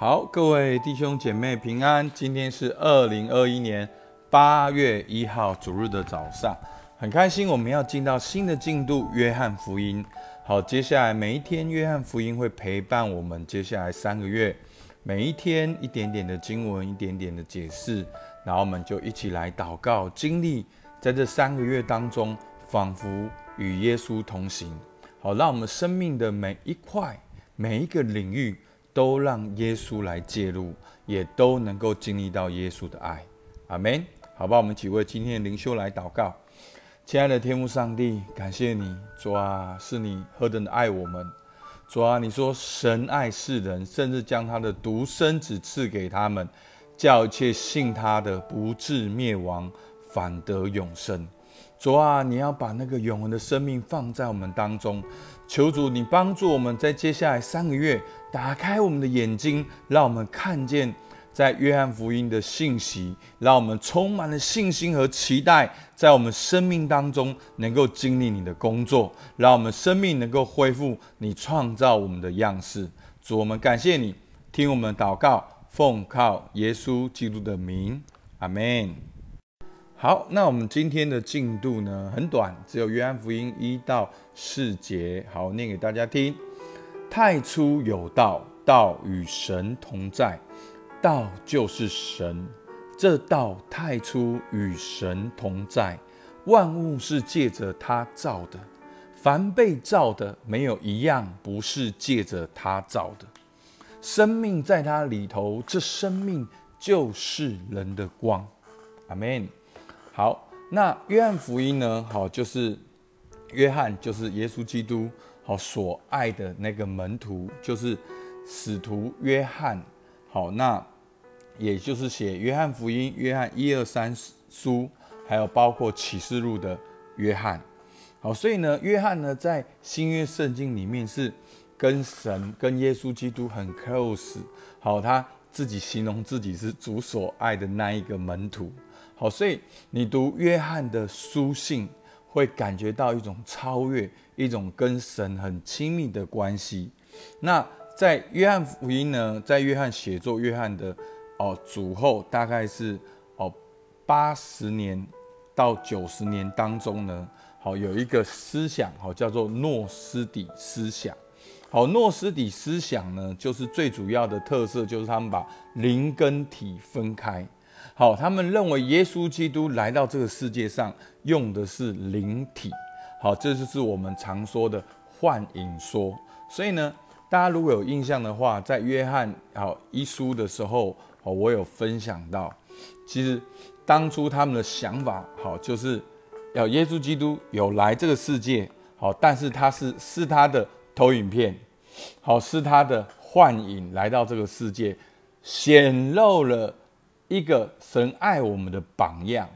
好，各位弟兄姐妹平安。今天是二零二一年八月一号主日的早上，很开心我们要进到新的进度——约翰福音。好，接下来每一天，约翰福音会陪伴我们接下来三个月，每一天一点点的经文，一点点的解释，然后我们就一起来祷告，经历在这三个月当中，仿佛与耶稣同行。好，让我们生命的每一块、每一个领域。都让耶稣来介入，也都能够经历到耶稣的爱，阿门。好吧，我们几位今天的灵修来祷告。亲爱的天父上帝，感谢你，主啊，是你何等的爱我们。主啊，你说神爱世人，甚至将他的独生子赐给他们，叫一切信他的不至灭亡，反得永生。主啊，你要把那个永恒的生命放在我们当中，求主你帮助我们在接下来三个月打开我们的眼睛，让我们看见在约翰福音的信息，让我们充满了信心和期待，在我们生命当中能够经历你的工作，让我们生命能够恢复你创造我们的样式。主，我们感谢你，听我们祷告，奉靠耶稣基督的名，阿门。好，那我们今天的进度呢很短，只有约翰福音一到四节。好，念给大家听。太初有道，道与神同在，道就是神。这道太初与神同在，万物是借着他造的，凡被造的没有一样不是借着他造的。生命在他里头，这生命就是人的光。阿门。好，那约翰福音呢？好，就是约翰，就是耶稣基督好所爱的那个门徒，就是使徒约翰。好，那也就是写约翰福音、约翰一二三书，还有包括启示录的约翰。好，所以呢，约翰呢，在新约圣经里面是跟神、跟耶稣基督很 close。好，他自己形容自己是主所爱的那一个门徒。好，所以你读约翰的书信，会感觉到一种超越，一种跟神很亲密的关系。那在约翰福音呢，在约翰写作约翰的哦主后，大概是哦八十年到九十年当中呢，好有一个思想，好叫做诺斯底思想。好，诺斯底思想呢，就是最主要的特色就是他们把灵跟体分开。好，他们认为耶稣基督来到这个世界上用的是灵体。好，这就是我们常说的幻影说。所以呢，大家如果有印象的话，在约翰好一书的时候，好，我有分享到，其实当初他们的想法，好，就是要耶稣基督有来这个世界，好，但是他是是他的投影片，好，是他的幻影来到这个世界，显露了。一个神爱我们的榜样，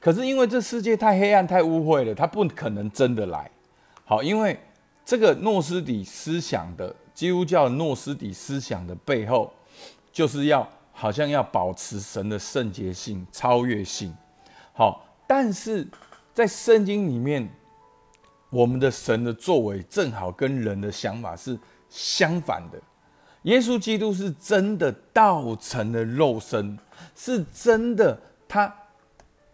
可是因为这世界太黑暗、太污秽了，他不可能真的来。好，因为这个诺斯底思想的基督教诺斯底思想的背后，就是要好像要保持神的圣洁性、超越性。好，但是在圣经里面，我们的神的作为正好跟人的想法是相反的。耶稣基督是真的道成了肉身，是真的他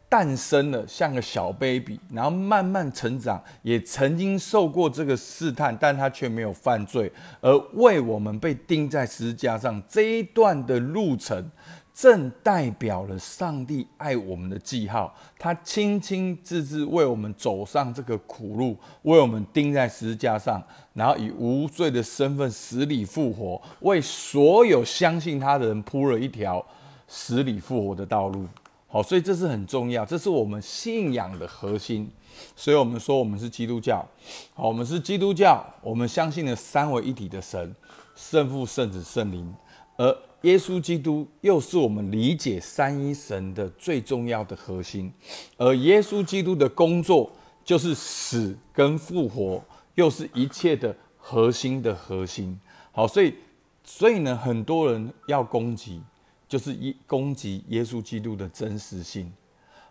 诞生了，像个小 baby，然后慢慢成长，也曾经受过这个试探，但他却没有犯罪，而为我们被钉在十字架上这一段的路程。正代表了上帝爱我们的记号，他清清自自为我们走上这个苦路，为我们钉在十字架上，然后以无罪的身份死里复活，为所有相信他的人铺了一条死里复活的道路。好，所以这是很重要，这是我们信仰的核心。所以我们说我们是基督教，好，我们是基督教，我们相信了三位一体的神，圣父、圣子、圣灵，而。耶稣基督又是我们理解三一神的最重要的核心，而耶稣基督的工作就是死跟复活，又是一切的核心的核心。好，所以，所以呢，很多人要攻击，就是一攻击耶稣基督的真实性。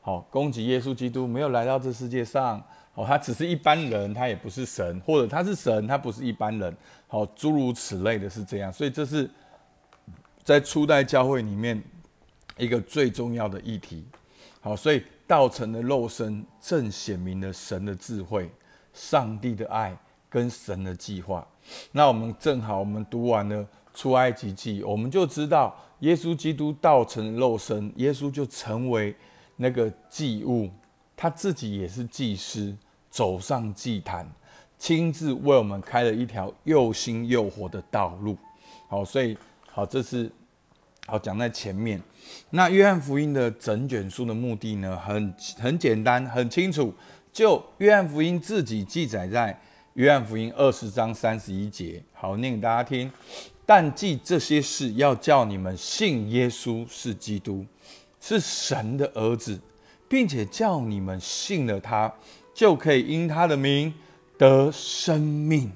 好，攻击耶稣基督没有来到这世界上，哦，他只是一般人，他也不是神，或者他是神，他不是一般人。好，诸如此类的是这样，所以这是。在初代教会里面一个最重要的议题。好，所以道成的肉身正显明了神的智慧、上帝的爱跟神的计划。那我们正好，我们读完了出埃及记，我们就知道耶稣基督道成肉身，耶稣就成为那个祭物，他自己也是祭司，走上祭坛，亲自为我们开了一条又新又活的道路。好，所以好，这是好讲在前面。那约翰福音的整卷书的目的呢，很很简单，很清楚，就约翰福音自己记载在。约翰福音二十章三十一节，好念给大家听。但记这些事，要叫你们信耶稣是基督，是神的儿子，并且叫你们信了他，就可以因他的名得生命。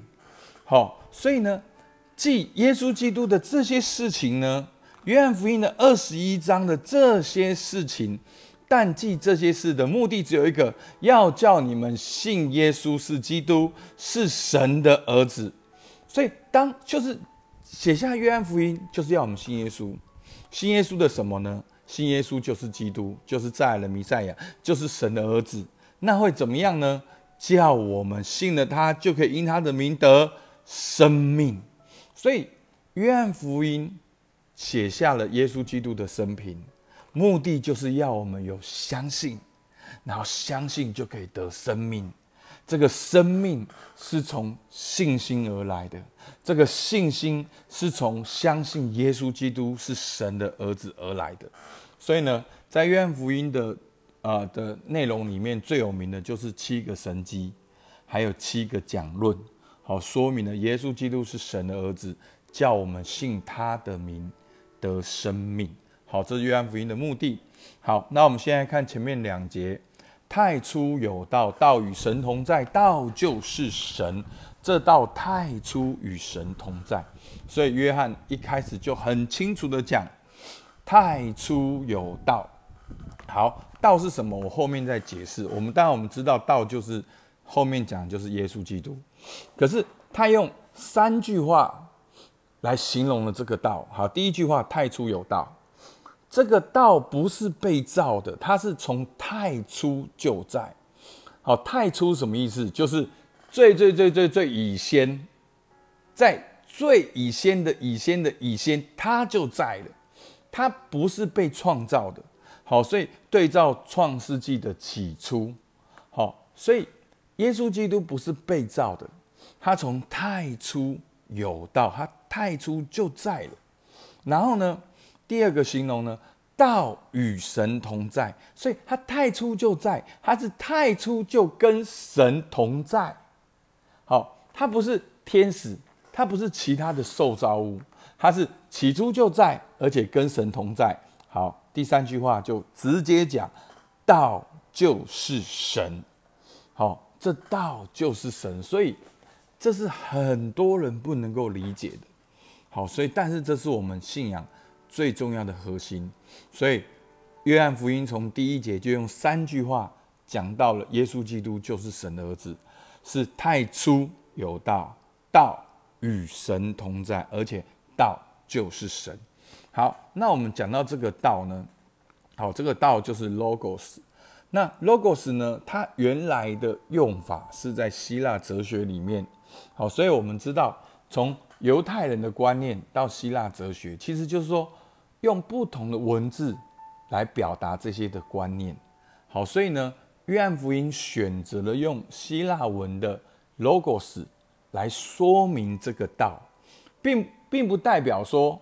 好，所以呢，记耶稣基督的这些事情呢，约翰福音的二十一章的这些事情。但记这些事的目的只有一个，要叫你们信耶稣是基督，是神的儿子。所以当就是写下约翰福音，就是要我们信耶稣。信耶稣的什么呢？信耶稣就是基督，就是在了弥赛亚，就是神的儿子。那会怎么样呢？叫我们信了他，就可以因他的名得生命。所以约翰福音写下了耶稣基督的生平。目的就是要我们有相信，然后相信就可以得生命。这个生命是从信心而来的，这个信心是从相信耶稣基督是神的儿子而来的。所以呢，在约翰福音的啊的内容里面，最有名的就是七个神迹，还有七个讲论，好说明了耶稣基督是神的儿子，叫我们信他的名得生命。好，这是约翰福音的目的。好，那我们现在看前面两节：太初有道，道与神同在，道就是神。这道太初与神同在，所以约翰一开始就很清楚的讲：太初有道。好，道是什么？我后面再解释。我们当然我们知道，道就是后面讲就是耶稣基督。可是他用三句话来形容了这个道。好，第一句话：太初有道。这个道不是被造的，它是从太初就在。好，太初什么意思？就是最最最最最以先，在最以先的以先的以先，它就在了。它不是被创造的。好，所以对照创世纪的起初，好，所以耶稣基督不是被造的，他从太初有道，他太初就在了。然后呢？第二个形容呢，道与神同在，所以他太初就在，他是太初就跟神同在。好，他不是天使，他不是其他的受造物，他是起初就在，而且跟神同在。好，第三句话就直接讲，道就是神。好，这道就是神，所以这是很多人不能够理解的。好，所以但是这是我们信仰。最重要的核心，所以约翰福音从第一节就用三句话讲到了耶稣基督就是神的儿子，是太初有道，道与神同在，而且道就是神。好，那我们讲到这个道呢，好，这个道就是 logos。那 logos 呢，它原来的用法是在希腊哲学里面。好，所以我们知道从犹太人的观念到希腊哲学，其实就是说。用不同的文字来表达这些的观念，好，所以呢，约翰福音选择了用希腊文的 logos 来说明这个道，并并不代表说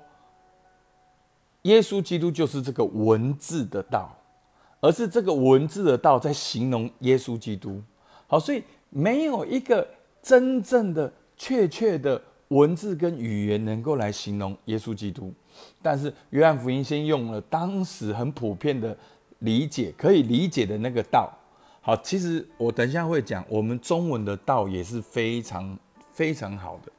耶稣基督就是这个文字的道，而是这个文字的道在形容耶稣基督。好，所以没有一个真正的确切的文字跟语言能够来形容耶稣基督。但是约翰福音先用了当时很普遍的理解，可以理解的那个道。好，其实我等一下会讲，我们中文的道也是非常非常好的。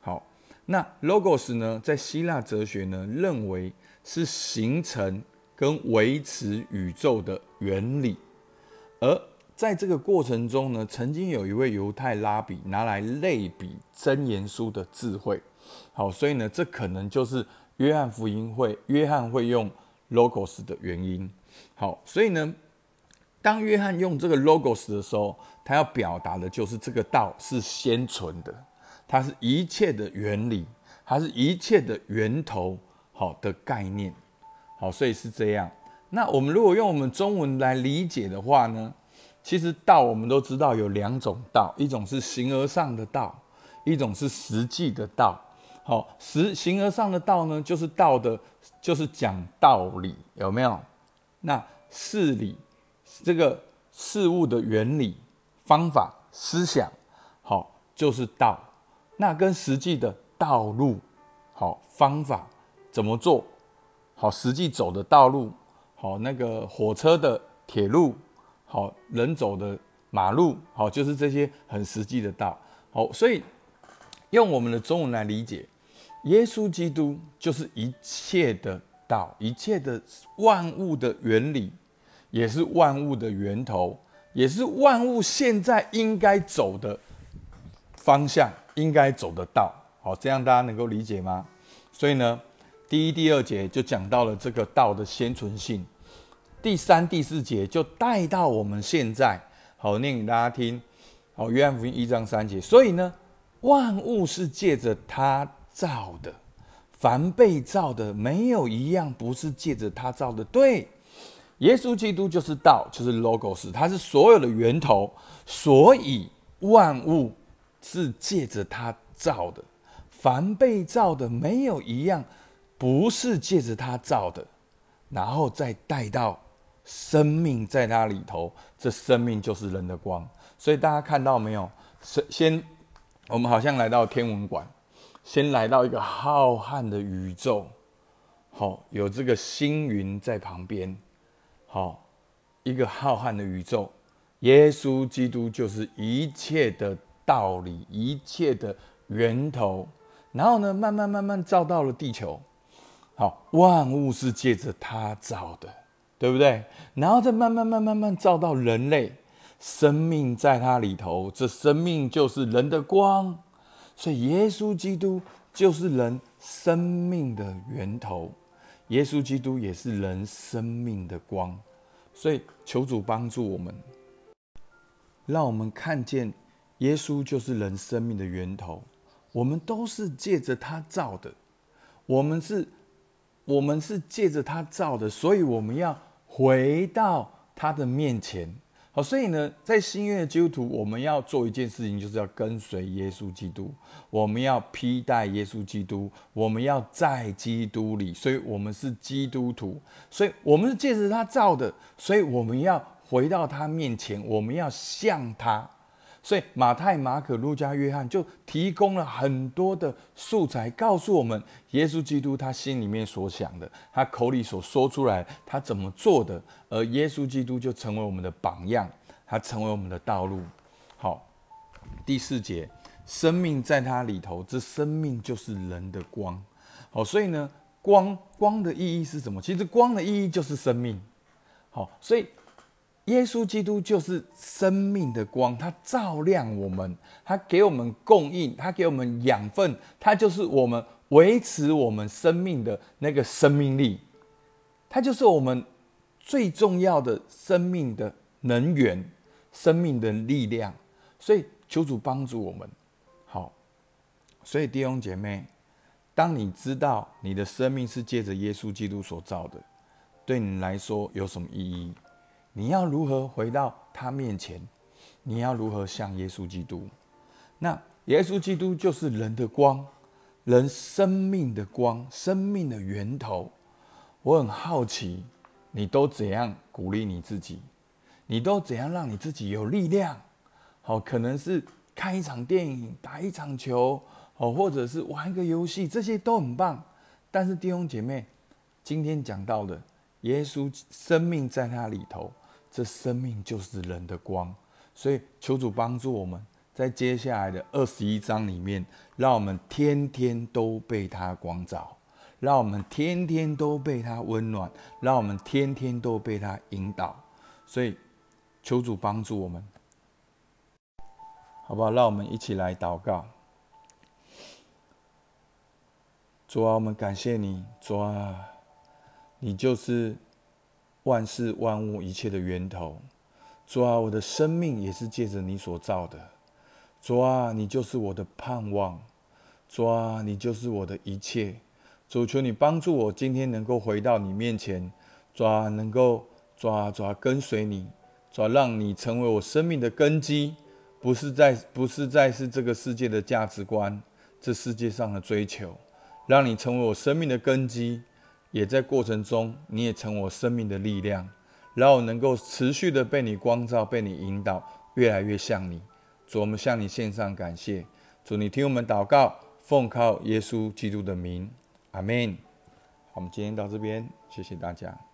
好，那 logos 呢，在希腊哲学呢，认为是形成跟维持宇宙的原理。而在这个过程中呢，曾经有一位犹太拉比拿来类比真言书的智慧。好，所以呢，这可能就是约翰福音会约翰会用 logos 的原因。好，所以呢，当约翰用这个 logos 的时候，他要表达的就是这个道是先存的，它是一切的原理，它是一切的源头，好的概念。好，所以是这样。那我们如果用我们中文来理解的话呢，其实道我们都知道有两种道，一种是形而上的道，一种是实际的道。好，实形而上的道呢，就是道的，就是讲道理，有没有？那事理，这个事物的原理、方法、思想，好，就是道。那跟实际的道路，好方法怎么做？好，实际走的道路，好那个火车的铁路，好人走的马路，好就是这些很实际的道。好，所以用我们的中文来理解，耶稣基督就是一切的道，一切的万物的原理，也是万物的源头，也是万物现在应该走的方向，应该走的道。好，这样大家能够理解吗？所以呢？第一、第二节就讲到了这个道的先存性，第三、第四节就带到我们现在，好念给大家听。好，约翰福音一章三节，所以呢，万物是借着他造的，凡被造的，没有一样不是借着他造的。对，耶稣基督就是道，就是 logos，他是所有的源头，所以万物是借着他造的，凡被造的，没有一样。不是借着他造的，然后再带到生命在那里头，这生命就是人的光。所以大家看到没有？先先，我们好像来到天文馆，先来到一个浩瀚的宇宙，好，有这个星云在旁边，好，一个浩瀚的宇宙，耶稣基督就是一切的道理，一切的源头。然后呢，慢慢慢慢照到了地球。好，万物是借着他造的，对不对？然后再慢慢、慢、慢慢照到人类，生命在他里头，这生命就是人的光，所以耶稣基督就是人生命的源头，耶稣基督也是人生命的光，所以求主帮助我们，让我们看见耶稣就是人生命的源头，我们都是借着他造的，我们是。我们是借着他造的，所以我们要回到他的面前。好，所以呢，在新约的基督徒，我们要做一件事情，就是要跟随耶稣基督，我们要披戴耶稣基督，我们要在基督里。所以，我们是基督徒，所以我们是借着他造的，所以我们要回到他面前，我们要向他。所以马太、马可、路加、约翰就提供了很多的素材，告诉我们耶稣基督他心里面所想的，他口里所说出来，他怎么做的，而耶稣基督就成为我们的榜样，他成为我们的道路。好，第四节，生命在他里头，这生命就是人的光。好，所以呢，光光的意义是什么？其实光的意义就是生命。好，所以。耶稣基督就是生命的光，他照亮我们，他给我们供应，他给我们养分，他就是我们维持我们生命的那个生命力，他就是我们最重要的生命的能源、生命的力量。所以求主帮助我们。好，所以弟兄姐妹，当你知道你的生命是借着耶稣基督所造的，对你来说有什么意义？你要如何回到他面前？你要如何像耶稣基督？那耶稣基督就是人的光，人生命的光，生命的源头。我很好奇，你都怎样鼓励你自己？你都怎样让你自己有力量？好，可能是看一场电影，打一场球，哦，或者是玩一个游戏，这些都很棒。但是弟兄姐妹，今天讲到的耶稣生命在他里头。这生命就是人的光，所以求主帮助我们在接下来的二十一章里面，让我们天天都被他光照，让我们天天都被他温暖，让我们天天都被他引导。所以求主帮助我们，好不好？让我们一起来祷告。主啊，我们感谢你，主啊，你就是万事万物一切的源头。主啊，我的生命也是借着你所造的。主啊，你就是我的盼望。主啊，你就是我的一切。主求你帮助我，今天能够回到你面前。主啊，能够主啊主啊跟随你。主，让你成为我生命的根基，不是在不是在是这个世界的价值观，这世界上的追求。让你成为我生命的根基，也在过程中，你也成我生命的力量，让我能够持续的被你光照，被你引导，越来越像你。主，我们向你献上感谢。主，你听我们祷告，奉靠耶稣基督的名，阿门。我们今天到这边，谢谢大家。